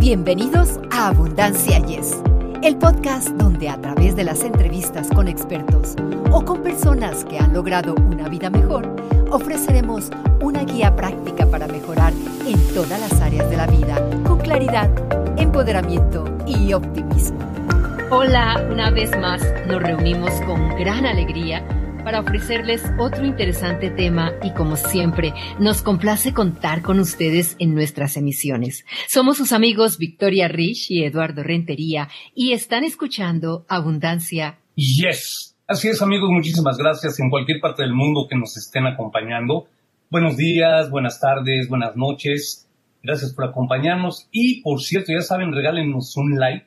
Bienvenidos a Abundancia Yes, el podcast donde a través de las entrevistas con expertos o con personas que han logrado una vida mejor, ofreceremos una guía práctica para mejorar en todas las áreas de la vida con claridad, empoderamiento y optimismo. Hola, una vez más nos reunimos con gran alegría para ofrecerles otro interesante tema y como siempre nos complace contar con ustedes en nuestras emisiones. Somos sus amigos Victoria Rich y Eduardo Rentería y están escuchando Abundancia. Yes, así es amigos, muchísimas gracias en cualquier parte del mundo que nos estén acompañando. Buenos días, buenas tardes, buenas noches. Gracias por acompañarnos y por cierto, ya saben, regálenos un like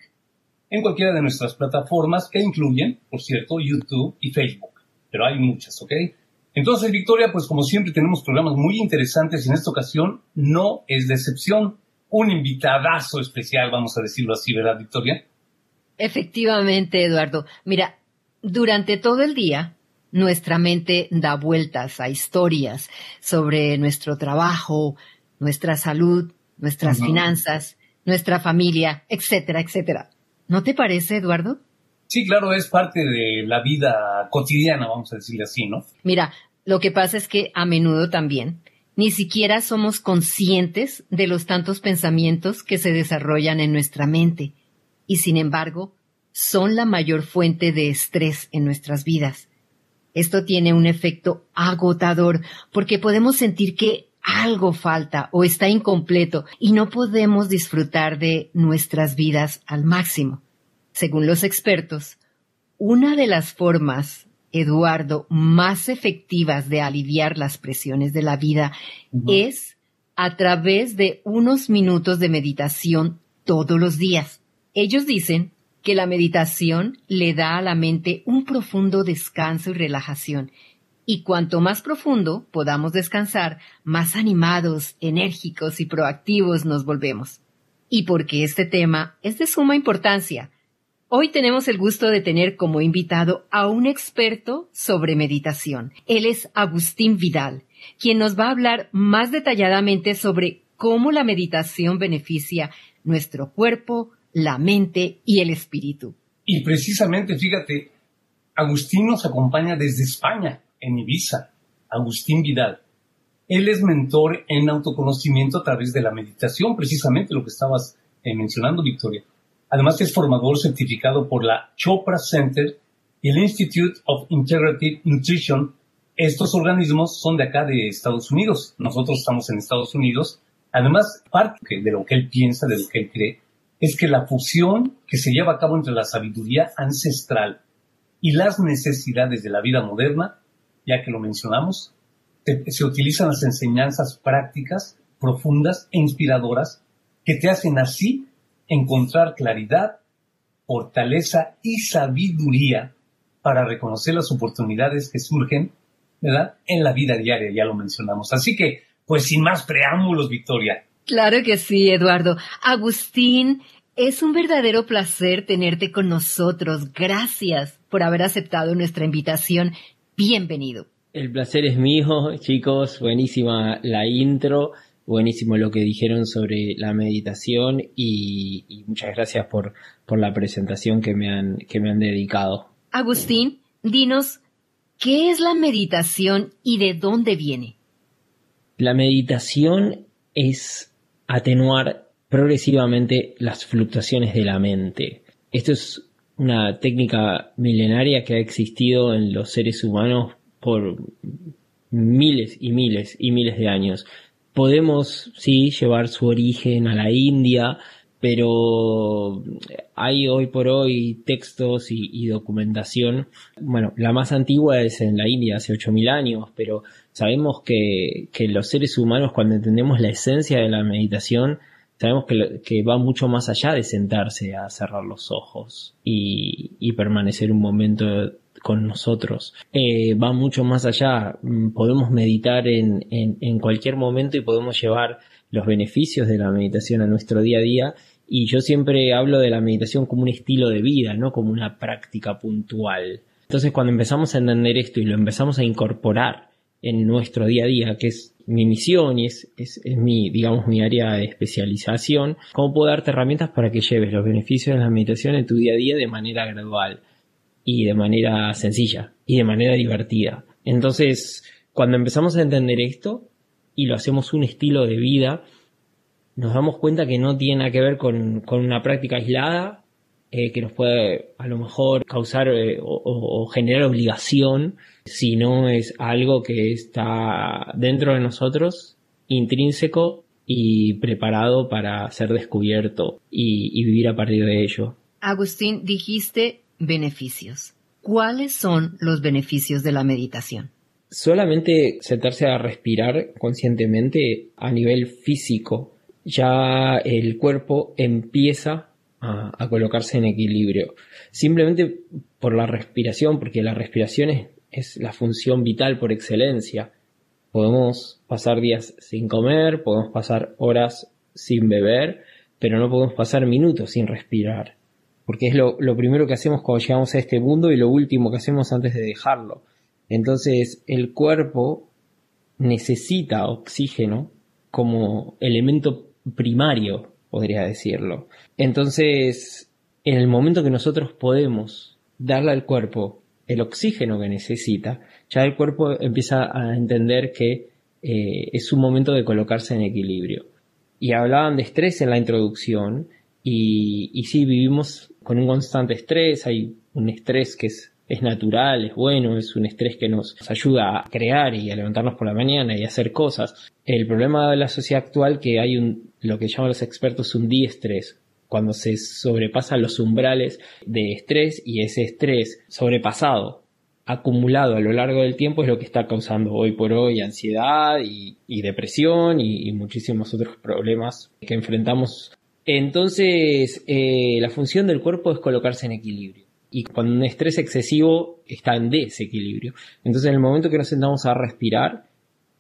en cualquiera de nuestras plataformas que incluyen, por cierto, YouTube y Facebook pero hay muchas, ¿ok? Entonces, Victoria, pues como siempre tenemos programas muy interesantes y en esta ocasión no es decepción. Un invitadazo especial, vamos a decirlo así, ¿verdad, Victoria? Efectivamente, Eduardo. Mira, durante todo el día, nuestra mente da vueltas a historias sobre nuestro trabajo, nuestra salud, nuestras finanzas, nuestra familia, etcétera, etcétera. ¿No te parece, Eduardo? Sí, claro, es parte de la vida cotidiana, vamos a decirle así, ¿no? Mira, lo que pasa es que a menudo también ni siquiera somos conscientes de los tantos pensamientos que se desarrollan en nuestra mente y sin embargo son la mayor fuente de estrés en nuestras vidas. Esto tiene un efecto agotador porque podemos sentir que algo falta o está incompleto y no podemos disfrutar de nuestras vidas al máximo. Según los expertos, una de las formas, Eduardo, más efectivas de aliviar las presiones de la vida es a través de unos minutos de meditación todos los días. Ellos dicen que la meditación le da a la mente un profundo descanso y relajación. Y cuanto más profundo podamos descansar, más animados, enérgicos y proactivos nos volvemos. Y porque este tema es de suma importancia, Hoy tenemos el gusto de tener como invitado a un experto sobre meditación. Él es Agustín Vidal, quien nos va a hablar más detalladamente sobre cómo la meditación beneficia nuestro cuerpo, la mente y el espíritu. Y precisamente, fíjate, Agustín nos acompaña desde España, en Ibiza. Agustín Vidal. Él es mentor en autoconocimiento a través de la meditación, precisamente lo que estabas eh, mencionando, Victoria. Además es formador certificado por la Chopra Center y el Institute of Integrative Nutrition. Estos organismos son de acá de Estados Unidos. Nosotros estamos en Estados Unidos. Además, parte de lo que él piensa, de lo que él cree, es que la fusión que se lleva a cabo entre la sabiduría ancestral y las necesidades de la vida moderna, ya que lo mencionamos, se, utilizan las enseñanzas prácticas, profundas e inspiradoras que te hacen así encontrar claridad, fortaleza y sabiduría para reconocer las oportunidades que surgen, ¿verdad? En la vida diaria, ya lo mencionamos. Así que, pues sin más preámbulos, Victoria. Claro que sí, Eduardo. Agustín, es un verdadero placer tenerte con nosotros. Gracias por haber aceptado nuestra invitación. Bienvenido. El placer es mío, chicos. Buenísima la intro buenísimo lo que dijeron sobre la meditación y, muchas gracias por, por la presentación que me, han, que me han dedicado. Agustín, dinos, ¿qué es la meditación y de dónde viene? La meditación es atenuar progresivamente las fluctuaciones de la mente. Esto es una técnica milenaria que ha existido en los seres humanos por miles y miles y miles de años podemos, sí, llevar su origen a la India, pero hay hoy por hoy textos y, documentación. Bueno, la más antigua es en la India, hace 8.000 años, pero sabemos que, los seres humanos, cuando entendemos la esencia de la meditación, sabemos que, va mucho más allá de sentarse a cerrar los ojos y permanecer un momento con nosotros. Eh, va mucho más allá. Mm, podemos meditar en, en, cualquier momento y podemos llevar los beneficios de la meditación a nuestro día a día. Y yo siempre hablo de la meditación como un estilo de vida, no como una práctica puntual. Entonces cuando empezamos a entender esto y lo empezamos a incorporar en nuestro día a día, que es mi misión y es, es, mi, digamos, mi área de especialización, cómo puedo darte herramientas para que lleves los beneficios de la meditación en tu día a día de manera gradual y de manera sencilla y de manera divertida. Entonces, cuando empezamos a entender esto y lo hacemos un estilo de vida, nos damos cuenta que no tiene nada que ver con, con una práctica aislada eh, que nos puede a lo mejor causar eh, o, generar obligación, sino es algo que está dentro de nosotros, intrínseco y preparado para ser descubierto y vivir a partir de ello. Agustín, dijiste beneficios. ¿Cuáles son los beneficios de la meditación? Solamente sentarse a respirar conscientemente a nivel físico, ya el cuerpo empieza a, colocarse en equilibrio. Simplemente por la respiración, porque la respiración es, la función vital por excelencia. Podemos pasar días sin comer, podemos pasar horas sin beber, pero no podemos pasar minutos sin respirar porque es lo, primero que hacemos cuando llegamos a este mundo y lo último que hacemos antes de dejarlo. Entonces el cuerpo necesita oxígeno como elemento primario, podría decirlo. Entonces, en el momento que nosotros podemos darle al cuerpo el oxígeno que necesita, ya el cuerpo empieza a entender que eh, es un momento de colocarse en equilibrio. Y hablaban de estrés en la introducción, y, y sí, vivimos con un constante estrés, hay un estrés que es, es natural, es bueno, es un estrés que nos, ayuda a crear y a levantarnos por la mañana y a hacer cosas. El problema de la sociedad actual que hay un, lo que llaman los expertos un diestrés, cuando se sobrepasan los umbrales de estrés y ese estrés sobrepasado, acumulado a lo largo del tiempo es lo que está causando hoy por hoy ansiedad y, depresión y, muchísimos otros problemas que enfrentamos entonces, eh, la función del cuerpo es colocarse en equilibrio. Y cuando un estrés excesivo está en desequilibrio. Entonces, en el momento que nos sentamos a respirar,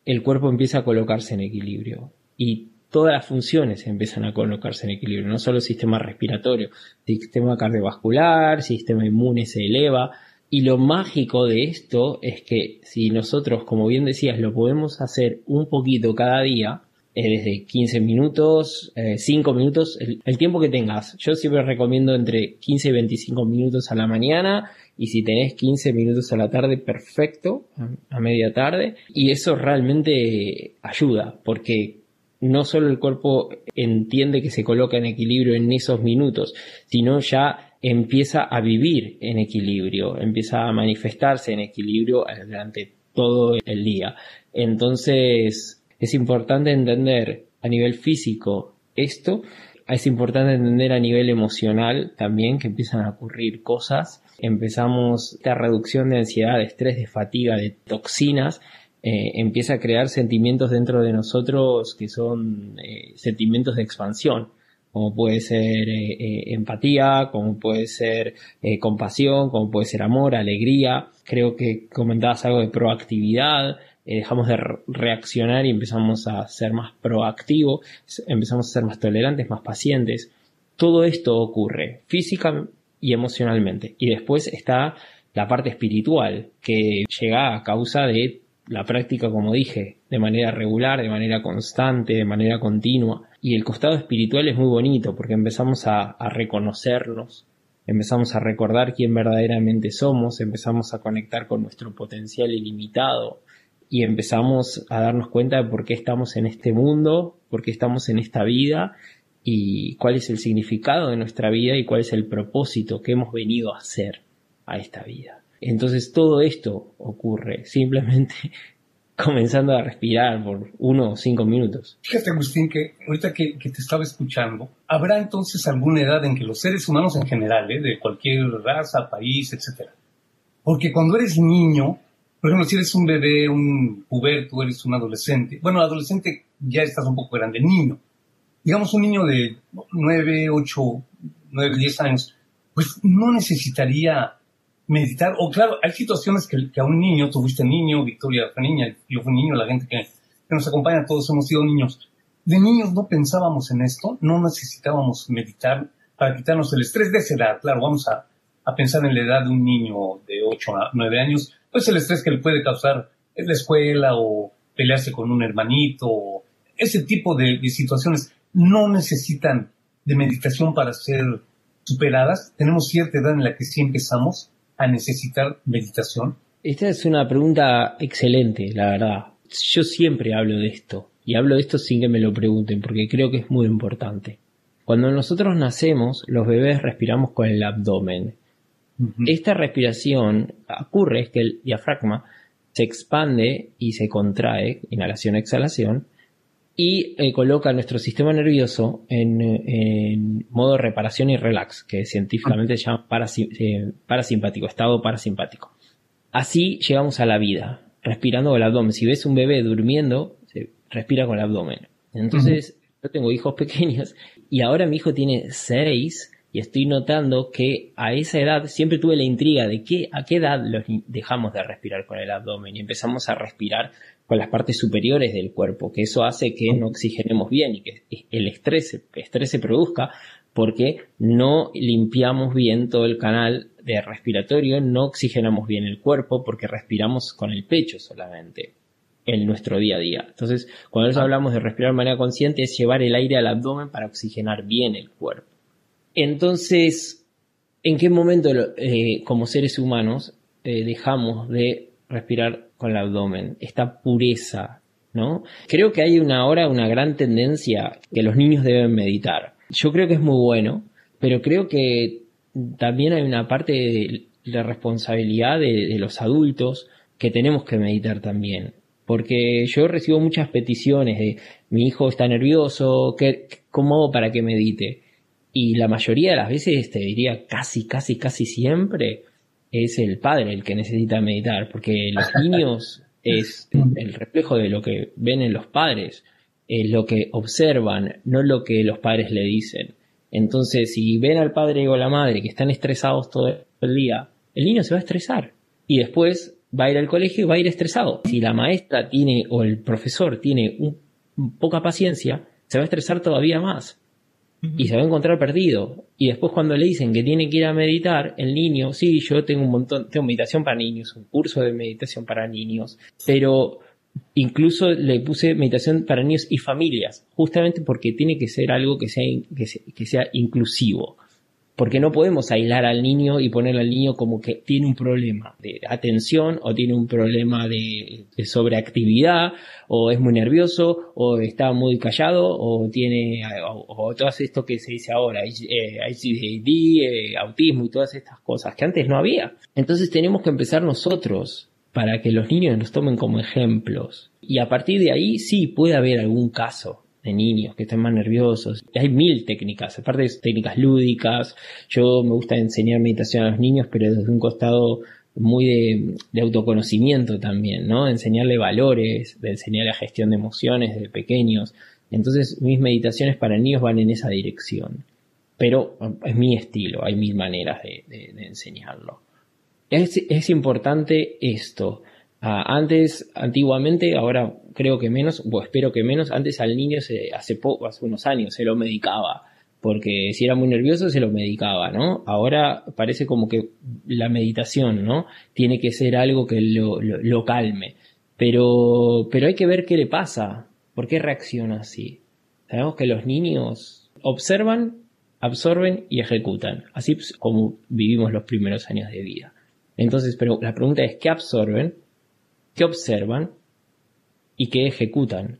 el cuerpo empieza a colocarse en equilibrio. Y todas las funciones empiezan a colocarse en equilibrio. No solo el sistema respiratorio, sistema cardiovascular, sistema inmune se eleva. Y lo mágico de esto es que si nosotros, como bien decías, lo podemos hacer un poquito cada día, eh, desde 15 minutos, 5 eh, minutos, el, tiempo que tengas. Yo siempre recomiendo entre 15 y 25 minutos a la mañana y si tenés 15 minutos a la tarde, perfecto, a, media tarde. Y eso realmente ayuda porque no solo el cuerpo entiende que se coloca en equilibrio en esos minutos, sino ya empieza a vivir en equilibrio, empieza a manifestarse en equilibrio durante todo el día. Entonces, es importante entender a nivel físico esto, es importante entender a nivel emocional también que empiezan a ocurrir cosas, empezamos esta reducción de ansiedad, de estrés, de fatiga, de toxinas, eh, empieza a crear sentimientos dentro de nosotros que son eh, sentimientos de expansión, como puede ser eh, empatía, como puede ser compasión, como puede ser amor, alegría. Creo que comentabas algo de proactividad, eh, dejamos de reaccionar y empezamos a ser más proactivos, empezamos a ser más tolerantes, más pacientes. Todo esto ocurre física y emocionalmente. Y después está la parte espiritual, que llega a causa de la práctica, como dije, de manera regular, de manera constante, de manera continua. Y el costado espiritual es muy bonito porque empezamos a, a reconocernos, empezamos a recordar quién verdaderamente somos, empezamos a conectar con nuestro potencial ilimitado, y empezamos a darnos cuenta de por qué estamos en este mundo, por qué estamos en esta vida y cuál es el significado de nuestra vida y cuál es el propósito que hemos venido a hacer a esta vida. Entonces todo esto ocurre simplemente comenzando a respirar por uno o cinco minutos. Fíjate, Agustín, que ahorita que, te estaba escuchando, ¿habrá entonces alguna edad en que los seres humanos en general, ¿eh? de cualquier raza, país, etcétera? Porque cuando eres niño, por ejemplo, si eres un bebé, un puberto, eres un adolescente. Bueno, adolescente ya estás un poco grande, niño. Digamos un niño de 9, 8, 9, 10 años, pues no necesitaría meditar. O claro, hay situaciones que, a un niño, tú fuiste niño, Victoria fue niña, yo fui niño, la gente que, que nos acompaña, todos hemos sido niños. De niños no pensábamos en esto, no necesitábamos meditar para quitarnos el estrés de esa edad. Claro, vamos a, a pensar en la edad de un niño de 8 a 9 años, pues el estrés que le puede causar en la escuela o pelearse con un hermanito, ese tipo de, situaciones no necesitan de meditación para ser superadas. Tenemos cierta edad en la que sí empezamos a necesitar meditación. Esta es una pregunta excelente, la verdad. Yo siempre hablo de esto y hablo de esto sin que me lo pregunten porque creo que es muy importante. Cuando nosotros nacemos, los bebés respiramos con el abdomen. Esta respiración ocurre es que el diafragma se expande y se contrae, inhalación-exhalación, y eh, coloca nuestro sistema nervioso en, modo reparación y relax, que científicamente se llama eh, parasimpático, estado parasimpático. Así llegamos a la vida, respirando con el abdomen. Si ves un bebé durmiendo, se respira con el abdomen. Entonces, yo tengo hijos pequeños y ahora mi hijo tiene seis y estoy notando que a esa edad siempre tuve la intriga de que a qué edad los dejamos de respirar con el abdomen y empezamos a respirar con las partes superiores del cuerpo, que eso hace que no oxigenemos bien y que el estrés, estrés se produzca porque no limpiamos bien todo el canal de respiratorio, no oxigenamos bien el cuerpo porque respiramos con el pecho solamente en nuestro día a día. Entonces, cuando nosotros hablamos de respirar de manera consciente, es llevar el aire al abdomen para oxigenar bien el cuerpo. Entonces, ¿en qué momento eh, como seres humanos eh, dejamos de respirar con el abdomen? Esta pureza, ¿no? Creo que hay una ahora una gran tendencia que los niños deben meditar. Yo creo que es muy bueno, pero creo que también hay una parte de, responsabilidad de los adultos que tenemos que meditar también porque yo recibo muchas peticiones de mi hijo está nervioso, ¿qué, ¿cómo hago para que medite? Y la mayoría de las veces, te diría casi, casi, casi siempre, es el padre el que necesita meditar, porque los niños es el reflejo de lo que ven en los padres, es lo que observan, no lo que los padres le dicen. Entonces, si ven al padre o a la madre que están estresados todo el día, el niño se va a estresar. Y después va a ir al colegio y va a ir estresado. Si la maestra tiene o el profesor tiene poca paciencia, se va a estresar todavía más y se va a encontrar perdido. Y después cuando le dicen que tiene que ir a meditar, el niño, sí, yo tengo un montón, tengo meditación para niños, un curso de meditación para niños, pero incluso le puse meditación para niños y familias, justamente porque tiene que ser algo que sea, que sea inclusivo porque no podemos aislar al niño y poner al niño como que tiene un problema de atención o tiene un problema de, sobreactividad o es muy nervioso o está muy callado o tiene o, todo esto que se dice ahora, ICD, eh, eh, autismo y todas estas cosas que antes no había. Entonces tenemos que empezar nosotros para que los niños nos tomen como ejemplos. Y a partir de ahí sí puede haber algún caso de niños que estén más nerviosos. Hay mil técnicas, aparte de técnicas lúdicas. Yo me gusta enseñar meditación a los niños, pero desde un costado muy de, autoconocimiento también, ¿no? De enseñarle valores, de enseñarle gestión de emociones de pequeños. Entonces mis meditaciones para niños van en esa dirección. Pero es mi estilo, hay mil maneras de, enseñarlo. Es, es importante esto, antes, antiguamente, ahora creo que menos, o espero que menos, antes al niño se, hace poco, hace unos años se lo medicaba, porque si era muy nervioso se lo medicaba, ¿no? Ahora parece como que la meditación, ¿no? Tiene que ser algo que lo, lo, calme. Pero, pero hay que ver qué le pasa, por qué reacciona así. Sabemos que los niños observan, absorben y ejecutan, así como vivimos los primeros años de vida. Entonces, pero la pregunta es, ¿qué absorben? Que observan y que ejecutan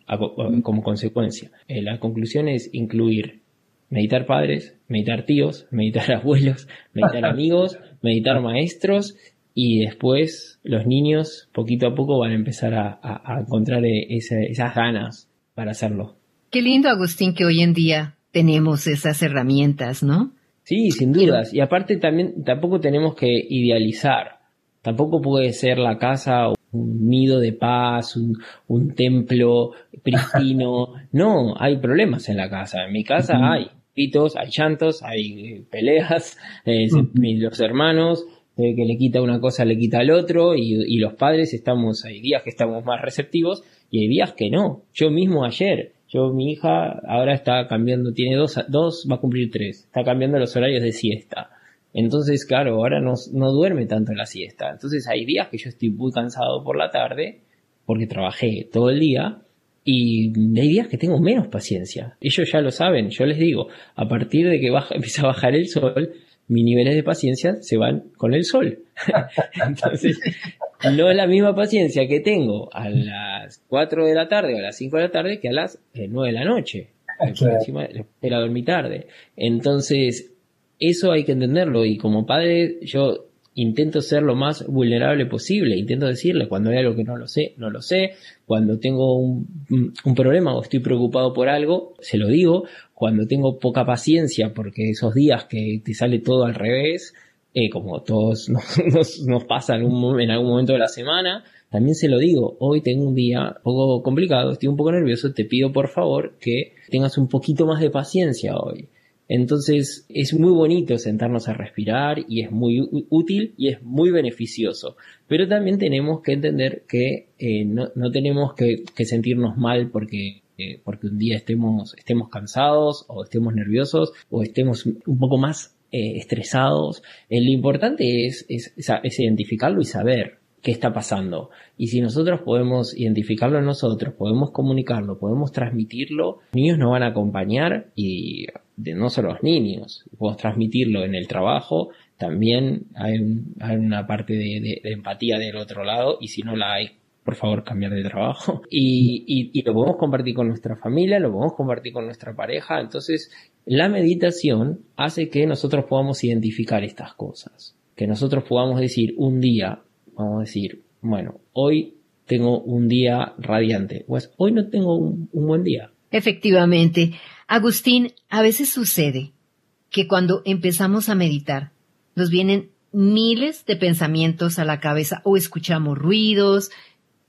como consecuencia. Eh, la conclusión es incluir meditar padres, meditar tíos, meditar abuelos, meditar amigos, meditar maestros y después los niños poquito a poco van a empezar a, encontrar eh, esas ganas para hacerlo. Qué lindo, Agustín, que hoy en día tenemos esas herramientas, ¿no? Sí, sin dudas. Y aparte también tampoco tenemos que idealizar. Tampoco puede ser la casa un nido de paz, un, templo pristino. No, hay problemas en la casa. En mi casa hay pitos, hay llantos, hay eh, peleas, eh, los hermanos, eh, que le quita una cosa, le quita al otro, y, los padres estamos, hay días que estamos más receptivos y hay días que no. Yo mismo ayer, yo, mi hija ahora está cambiando, tiene dos, dos, va a cumplir tres, está cambiando los horarios de siesta. Entonces, claro, ahora no, no duerme tanto en la siesta. Entonces hay días que yo estoy muy cansado por la tarde porque trabajé todo el día y hay días que tengo menos paciencia. Ellos ya lo saben, yo les digo, a partir de que baja, empieza a bajar el sol, mis niveles de paciencia se van con el sol. Entonces, no es la misma paciencia que tengo a las 4 de la tarde o a las 5 de la tarde que a las 9 de la noche. Encima, espera dormir tarde. Entonces, eso hay que entenderlo y como padre yo intento ser lo más vulnerable posible, intento decirle cuando hay algo que no lo sé, no lo sé, cuando tengo un, problema o estoy preocupado por algo, se lo digo, cuando tengo poca paciencia porque esos días que te sale todo al revés, eh, como todos nos, nos, pasa en, en algún momento de la semana, también se lo digo, hoy tengo un día un poco complicado, estoy un poco nervioso, te pido por favor que tengas un poquito más de paciencia hoy. Entonces es muy bonito sentarnos a respirar y es muy útil y es muy beneficioso. Pero también tenemos que entender que eh, no, tenemos que, sentirnos mal porque, eh, porque un día estemos, estemos cansados o estemos nerviosos o estemos un poco más eh, estresados. lo importante es, es, es identificarlo y saber qué está pasando. Y si nosotros podemos identificarlo en nosotros, podemos comunicarlo, podemos transmitirlo, niños nos van a acompañar y de no solo los niños, podemos transmitirlo en el trabajo, también hay, una parte de, empatía del otro lado y si no la hay, por favor cambiar de trabajo. Y, y, lo podemos compartir con nuestra familia, lo podemos compartir con nuestra pareja. Entonces, la meditación hace que nosotros podamos identificar estas cosas. Que nosotros podamos decir un día, vamos a decir, bueno, hoy tengo un día radiante, pues hoy no tengo un, buen día. Efectivamente. Agustín, a veces sucede que cuando empezamos a meditar, nos vienen miles de pensamientos a la cabeza o escuchamos ruidos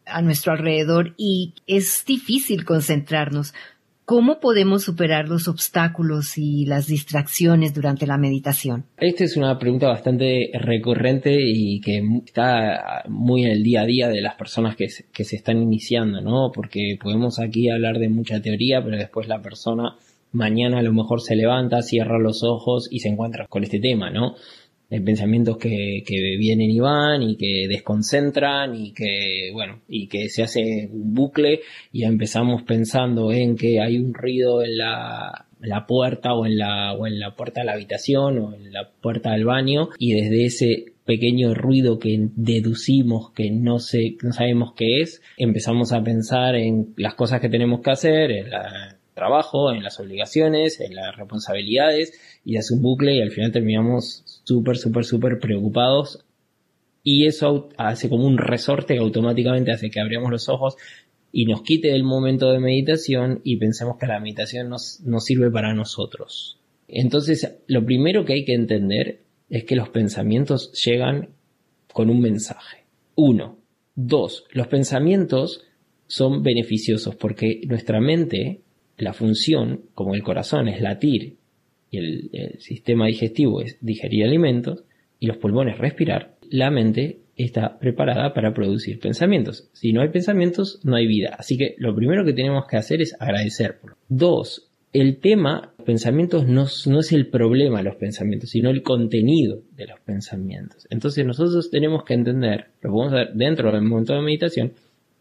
a nuestro alrededor y es difícil concentrarnos. ¿Cómo podemos superar los obstáculos y las distracciones durante la meditación? Esta es una pregunta bastante recurrente y que está muy en el día a día de las personas que se, que se están iniciando, ¿no? Porque podemos aquí hablar de mucha teoría, pero después la persona mañana a lo mejor se levanta, cierra los ojos y se encuentra con este tema, ¿no? Pensamientos que, que, vienen y van y que desconcentran y que, bueno, y que se hace un bucle y empezamos pensando en que hay un ruido en la, la puerta o en la, o en la puerta de la habitación o en la puerta del baño y desde ese pequeño ruido que deducimos que no sé, no sabemos qué es, empezamos a pensar en las cosas que tenemos que hacer, en la, trabajo, en las obligaciones, en las responsabilidades y hace un bucle y al final terminamos súper, súper, súper preocupados y eso hace como un resorte que automáticamente hace que abramos los ojos y nos quite el momento de meditación y pensemos que la meditación nos, nos sirve para nosotros. Entonces, lo primero que hay que entender es que los pensamientos llegan con un mensaje. Uno. Dos, los pensamientos son beneficiosos porque nuestra mente la función, como el corazón es latir y el, sistema digestivo es digerir alimentos y los pulmones respirar, la mente está preparada para producir pensamientos. Si no hay pensamientos, no hay vida. Así que lo primero que tenemos que hacer es agradecer. Dos, el tema, pensamientos no, no, es el problema de los pensamientos, sino el contenido de los pensamientos. Entonces nosotros tenemos que entender, lo podemos ver dentro del momento de meditación,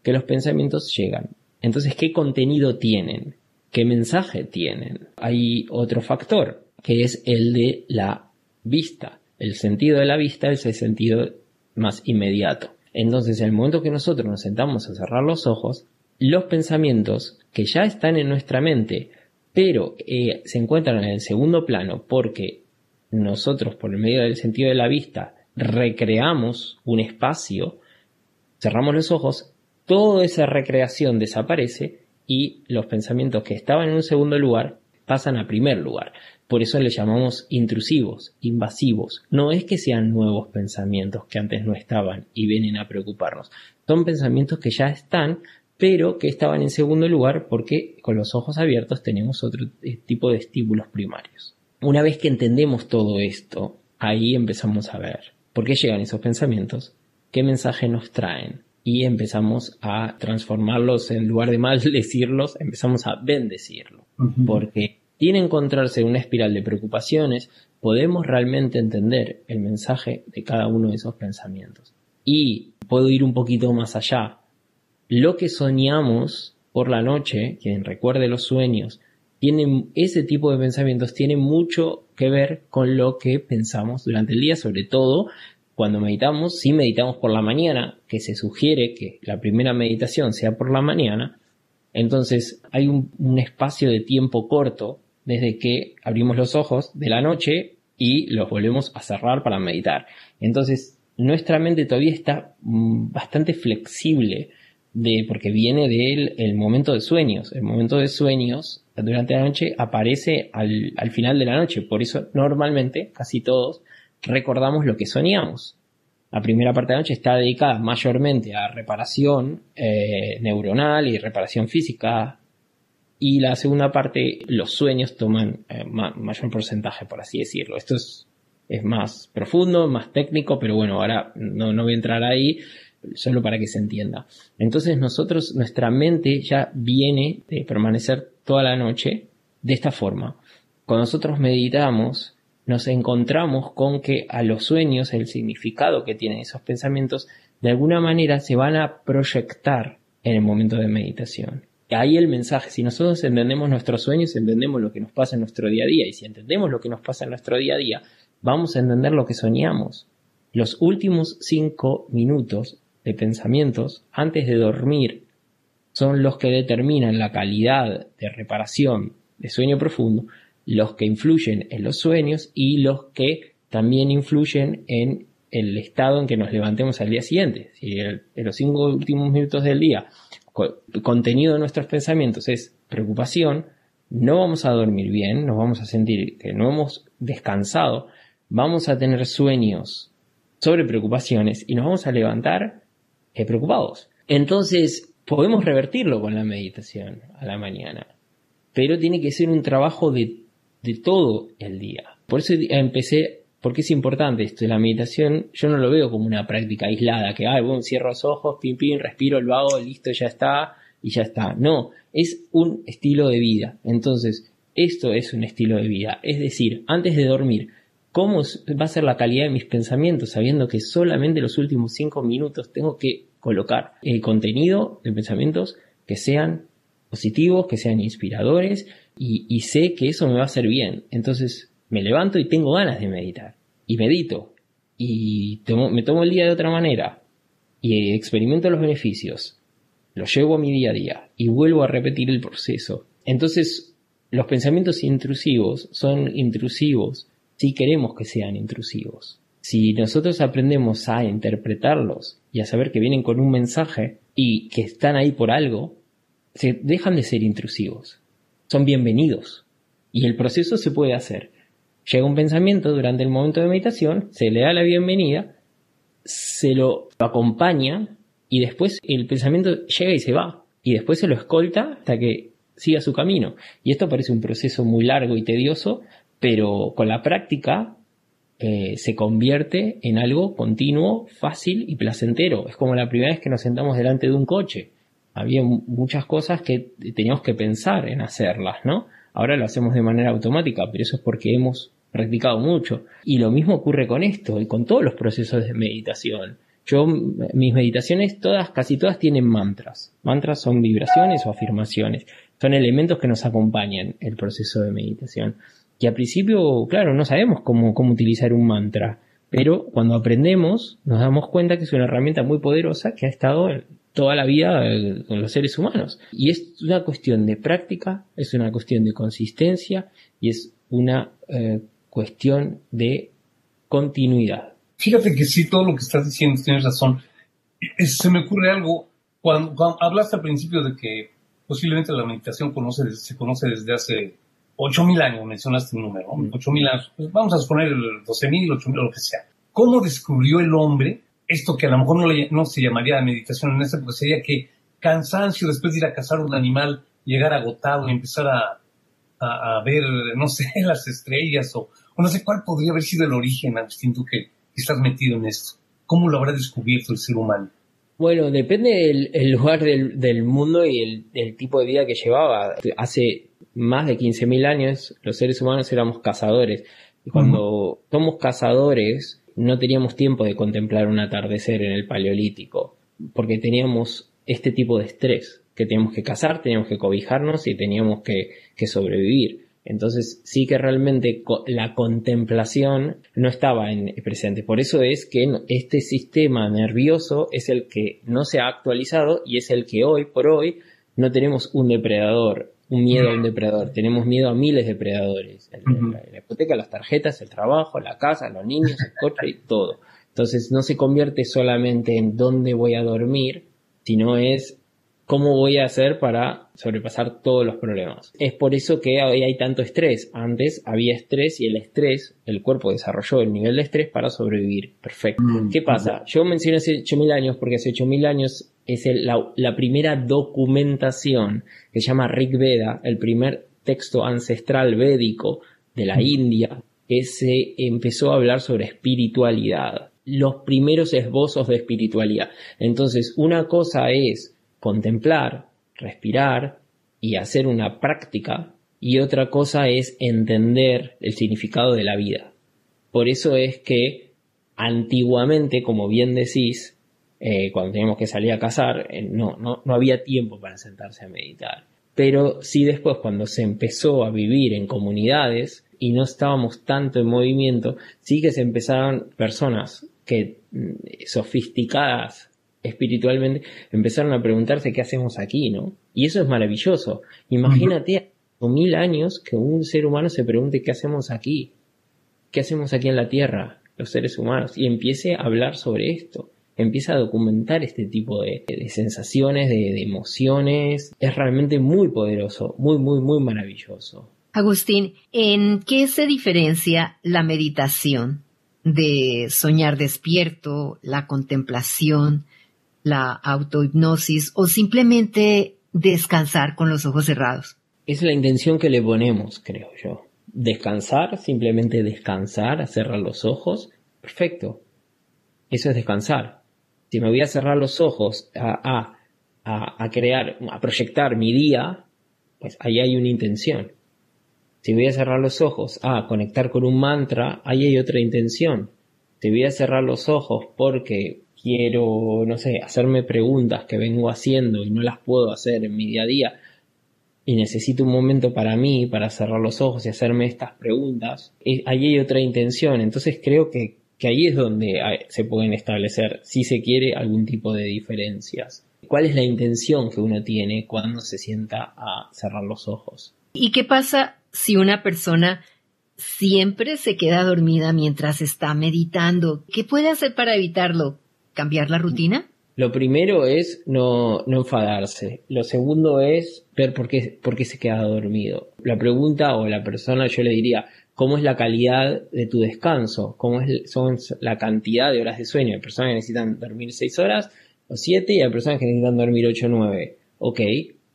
que los pensamientos llegan. Entonces, ¿qué contenido tienen? ¿Qué mensaje tienen? Hay otro factor, que es el de la vista. El sentido de la vista es el sentido más inmediato. Entonces, en el momento que nosotros nos sentamos a cerrar los ojos, los pensamientos que ya están en nuestra mente, pero eh, se encuentran en el segundo plano porque nosotros, por el medio del sentido de la vista, recreamos un espacio, cerramos los ojos, toda esa recreación desaparece y los pensamientos que estaban en un segundo lugar pasan a primer lugar. Por eso les llamamos intrusivos, invasivos. No es que sean nuevos pensamientos que antes no estaban y vienen a preocuparnos. Son pensamientos que ya están, pero que estaban en segundo lugar porque con los ojos abiertos tenemos otro tipo de estímulos primarios. Una vez que entendemos todo esto, ahí empezamos a ver por qué llegan esos pensamientos, qué mensaje nos traen, y empezamos a transformarlos en lugar de maldecirlos, empezamos a bendecirlo. Porque tiene encontrarse en una espiral de preocupaciones, podemos realmente entender el mensaje de cada uno de esos pensamientos. Y puedo ir un poquito más allá. lo que soñamos por la noche, quien recuerde los sueños, tiene, ese tipo de pensamientos tiene mucho que ver con lo que pensamos durante el día, sobre todo cuando meditamos, si meditamos por la mañana, que se sugiere que la primera meditación sea por la mañana, entonces hay un, espacio de tiempo corto desde que abrimos los ojos de la noche y los volvemos a cerrar para meditar. Entonces, nuestra mente todavía está mm, bastante flexible de, porque viene del el momento de sueños. El momento de sueños durante la noche aparece al, final de la noche. Por eso normalmente, casi todos, recordamos lo que soñamos. La primera parte de la noche está dedicada mayormente a reparación eh, neuronal y reparación física. Y la segunda parte, los sueños toman eh, mayor porcentaje, por así decirlo. Esto es, es más profundo, más técnico, pero bueno, ahora no, no voy a entrar ahí solo para que se entienda. Entonces nosotros, nuestra mente ya viene de permanecer toda la noche de esta forma. Cuando nosotros meditamos, nos encontramos con que a los sueños, el significado que tienen esos pensamientos, de alguna manera se van a proyectar en el momento de meditación. Ahí el mensaje, si nosotros entendemos nuestros sueños, entendemos lo que nos pasa en nuestro día a día, y si entendemos lo que nos pasa en nuestro día a día, vamos a entender lo que soñamos. Los últimos cinco minutos de pensamientos antes de dormir son los que determinan la calidad de reparación de sueño profundo, los que influyen en los sueños y los que también influyen en el estado en que nos levantemos al día siguiente. Si en los cinco últimos minutos del día el contenido de nuestros pensamientos es preocupación, no vamos a dormir bien, nos vamos a sentir que no hemos descansado, vamos a tener sueños sobre preocupaciones y nos vamos a levantar eh, preocupados. Entonces, podemos revertirlo con la meditación a la mañana, pero tiene que ser un trabajo de, de todo el día. Por eso empecé, porque es importante esto, la meditación yo no lo veo como una práctica aislada, que, ah, bueno, cierro los ojos, pim, pim, respiro, lo hago, listo, ya está, y ya está. No, es un estilo de vida. Entonces, esto es un estilo de vida. Es decir, antes de dormir, ¿Cómo va a ser la calidad de mis pensamientos sabiendo que solamente los últimos cinco minutos tengo que colocar el contenido de pensamientos que sean positivos, que sean inspiradores y, sé que eso me va a hacer bien. Entonces me levanto y tengo ganas de meditar y medito y me tomo el día de otra manera y experimento los beneficios, los llevo a mi día a día y vuelvo a repetir el proceso. Entonces los pensamientos intrusivos son intrusivos si queremos que sean intrusivos. Si nosotros aprendemos a interpretarlos y a saber que vienen con un mensaje y que están ahí por algo, se dejan de ser intrusivos. Son bienvenidos. Y el proceso se puede hacer. Llega un pensamiento durante el momento de meditación, se le da la bienvenida, se lo acompaña y después el pensamiento llega y se va. Y después se lo escolta hasta que siga su camino. Y esto parece un proceso muy largo y tedioso, pero con la práctica eh, se convierte en algo continuo, fácil y placentero. Es como la primera vez que nos sentamos delante de un coche. Había muchas cosas que teníamos que pensar en hacerlas, ¿no? Ahora lo hacemos de manera automática, pero eso es porque hemos practicado mucho. Y lo mismo ocurre con esto y con todos los procesos de meditación. Yo, mis meditaciones, todas, casi todas tienen mantras. Mantras son vibraciones o afirmaciones. Son elementos que nos acompañan el proceso de meditación. Y al principio, claro, no sabemos cómo, cómo utilizar un mantra, pero cuando aprendemos nos damos cuenta que es una herramienta muy poderosa que ha estado toda la vida eh, con los seres humanos. Y es una cuestión de práctica, es una cuestión de consistencia y es una eh, cuestión de continuidad. Fíjate que sí, todo lo que estás diciendo tienes razón. Se me ocurre algo, cuando, hablaste al principio de que posiblemente la meditación conoce, se conoce desde hace 8.000 años, mencionaste un número, 8.000 años, pues vamos a suponer 12.000, 8.000, lo que sea. ¿Cómo descubrió el hombre esto que a lo mejor no, no se llamaría meditación en ese porque sería que cansancio después de ir a cazar un animal, llegar agotado y empezar a, a, ver, no sé, las estrellas o, no sé cuál podría haber sido el origen, Agustín, tú que, estás metido en esto? ¿Cómo lo habrá descubierto el ser humano? Bueno, depende del lugar del, del mundo y el, el, tipo de vida que llevaba. Hace más de 15.000 años los seres humanos éramos cazadores. Y cuando somos cazadores no teníamos tiempo de contemplar un atardecer en el Paleolítico, porque teníamos este tipo de estrés, que teníamos que cazar, teníamos que cobijarnos y teníamos que, sobrevivir. Entonces sí que realmente la contemplación no estaba en presente. Por eso es que este sistema nervioso es el que no se ha actualizado y es el que hoy por hoy no tenemos un depredador, un miedo a un depredador, tenemos miedo a miles de depredadores. La, hipoteca, las tarjetas, el trabajo, la casa, los niños, el coche y todo. Entonces no se convierte solamente en dónde voy a dormir, sino es cómo voy a hacer para sobrepasar todos los problemas. Es por eso que hoy hay tanto estrés. Antes había estrés y el estrés, el cuerpo desarrolló el nivel de estrés para sobrevivir. Perfecto. Mm, ¿Qué pasa? Yo mencioné hace 8000 años porque hace 8000 años es la, primera documentación que se llama Rig Veda, el primer texto ancestral védico de la. India, que se empezó a hablar sobre espiritualidad. Los primeros esbozos de espiritualidad. Entonces, una cosa es contemplar, respirar y hacer una práctica y otra cosa es entender el significado de la vida. Por eso es que antiguamente, como bien decís, eh, cuando teníamos que salir a cazar, eh, no, no, no había tiempo para sentarse a meditar. Pero sí después, cuando se empezó a vivir en comunidades y no estábamos tanto en movimiento, sí que se empezaron personas que mm, sofisticadas espiritualmente, empezaron a preguntarse qué hacemos aquí, ¿no? Y eso es maravilloso. Imagínate o mil años que un ser humano se pregunte qué hacemos aquí, qué hacemos aquí en la Tierra, los seres humanos, y empiece a hablar sobre esto, empieza a documentar este tipo de, sensaciones, de, de emociones. Es realmente muy poderoso, muy, muy, muy maravilloso. Agustín, ¿en qué se diferencia la meditación de soñar despierto, la contemplación, la autohipnosis o simplemente descansar con los ojos cerrados? Es la intención que le ponemos, creo yo. Descansar, simplemente descansar, cerrar los ojos, perfecto. Eso es descansar. Si me voy a cerrar los ojos a, a, a crear, a proyectar mi día, pues ahí hay una intención. Si voy a cerrar los ojos a conectar con un mantra, ahí hay otra intención. Si voy a cerrar los ojos porque quiero, no sé, hacerme preguntas que vengo haciendo y no las puedo hacer en mi día a día y necesito un momento para mí, para cerrar los ojos y hacerme estas preguntas, ahí hay otra intención. Entonces creo que, que ahí es donde se pueden establecer, si se quiere, algún tipo de diferencias. ¿Cuál es la intención que uno tiene cuando se sienta a cerrar los ojos? ¿Y qué pasa si una persona siempre se queda dormida mientras está meditando? ¿Qué puede hacer para evitarlo? cambiar la rutina? Lo primero es no, no enfadarse. Lo segundo es ver por qué, por qué se queda dormido. La pregunta o la persona yo le diría, ¿cómo es la calidad de tu descanso? ¿Cómo es, la cantidad de horas de sueño? Hay personas que necesitan dormir 6 horas o 7 y hay personas que necesitan dormir 8 o 9. Ok,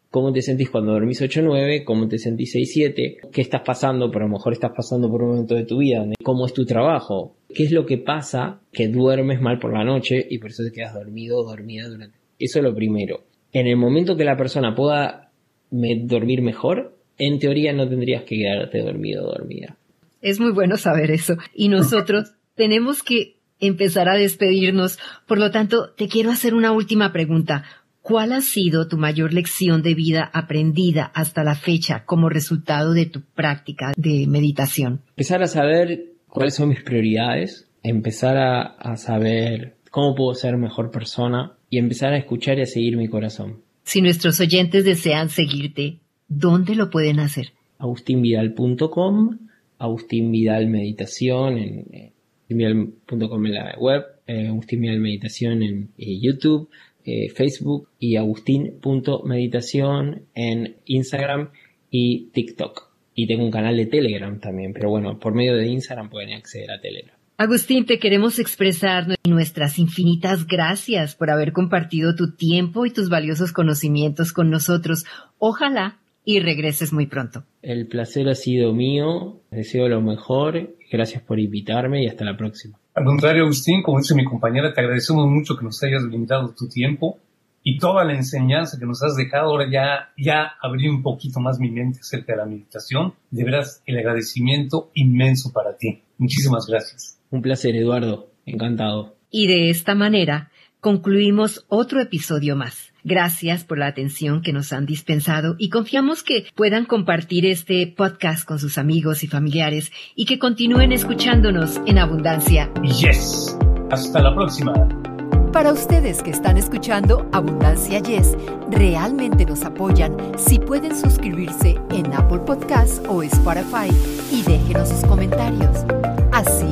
cómo te sentís cuando dormís 8-9, cómo te sentís 6-7, qué estás pasando, pero a lo mejor estás pasando por un momento de tu vida, cómo es tu trabajo, qué es lo que pasa que duermes mal por la noche y por eso te quedas dormido o dormida durante... Eso es lo primero. En el momento que la persona pueda dormir mejor, en teoría no tendrías que quedarte dormido o dormida. Es muy bueno saber eso. Y nosotros tenemos que empezar a despedirnos. Por lo tanto, te quiero hacer una última pregunta. ¿Cuál ha sido tu mayor lección de vida aprendida hasta la fecha como resultado de tu práctica de meditación? Empezar a saber cuáles son mis prioridades, empezar a, saber cómo puedo ser mejor persona y empezar a escuchar y a seguir mi corazón. Si nuestros oyentes desean seguirte, ¿dónde lo pueden hacer? agustinvidal.com, Agustín Vidal Meditación en, eh, agustinvidal.com en la web, eh, Agustín Vidal Meditación en eh, YouTube, Facebook y agustín.meditación en Instagram y TikTok. Y tengo un canal de Telegram también, pero bueno, por medio de Instagram pueden acceder a Telegram. Agustín, te queremos expresar nuestras infinitas gracias por haber compartido tu tiempo y tus valiosos conocimientos con nosotros. Ojalá y regreses muy pronto. El placer ha sido mío, deseo lo mejor, gracias por invitarme y hasta la próxima. Al contrario, Agustín, como dice mi compañera, te agradecemos mucho que nos hayas brindado tu tiempo y toda la enseñanza que nos has dejado. Ahora ya, ya abrí un poquito más mi mente acerca de la meditación. De veras, el agradecimiento inmenso para ti. Muchísimas gracias. Un placer, Eduardo. Encantado. Y de esta manera concluimos otro episodio más. Gracias por la atención que nos han dispensado y confiamos que puedan compartir este podcast con sus amigos y familiares y que continúen escuchándonos en abundancia. Yes. Hasta la próxima. Para ustedes que están escuchando Abundancia Yes, realmente nos apoyan si pueden suscribirse en Apple Podcasts o Spotify y déjenos sus comentarios. Así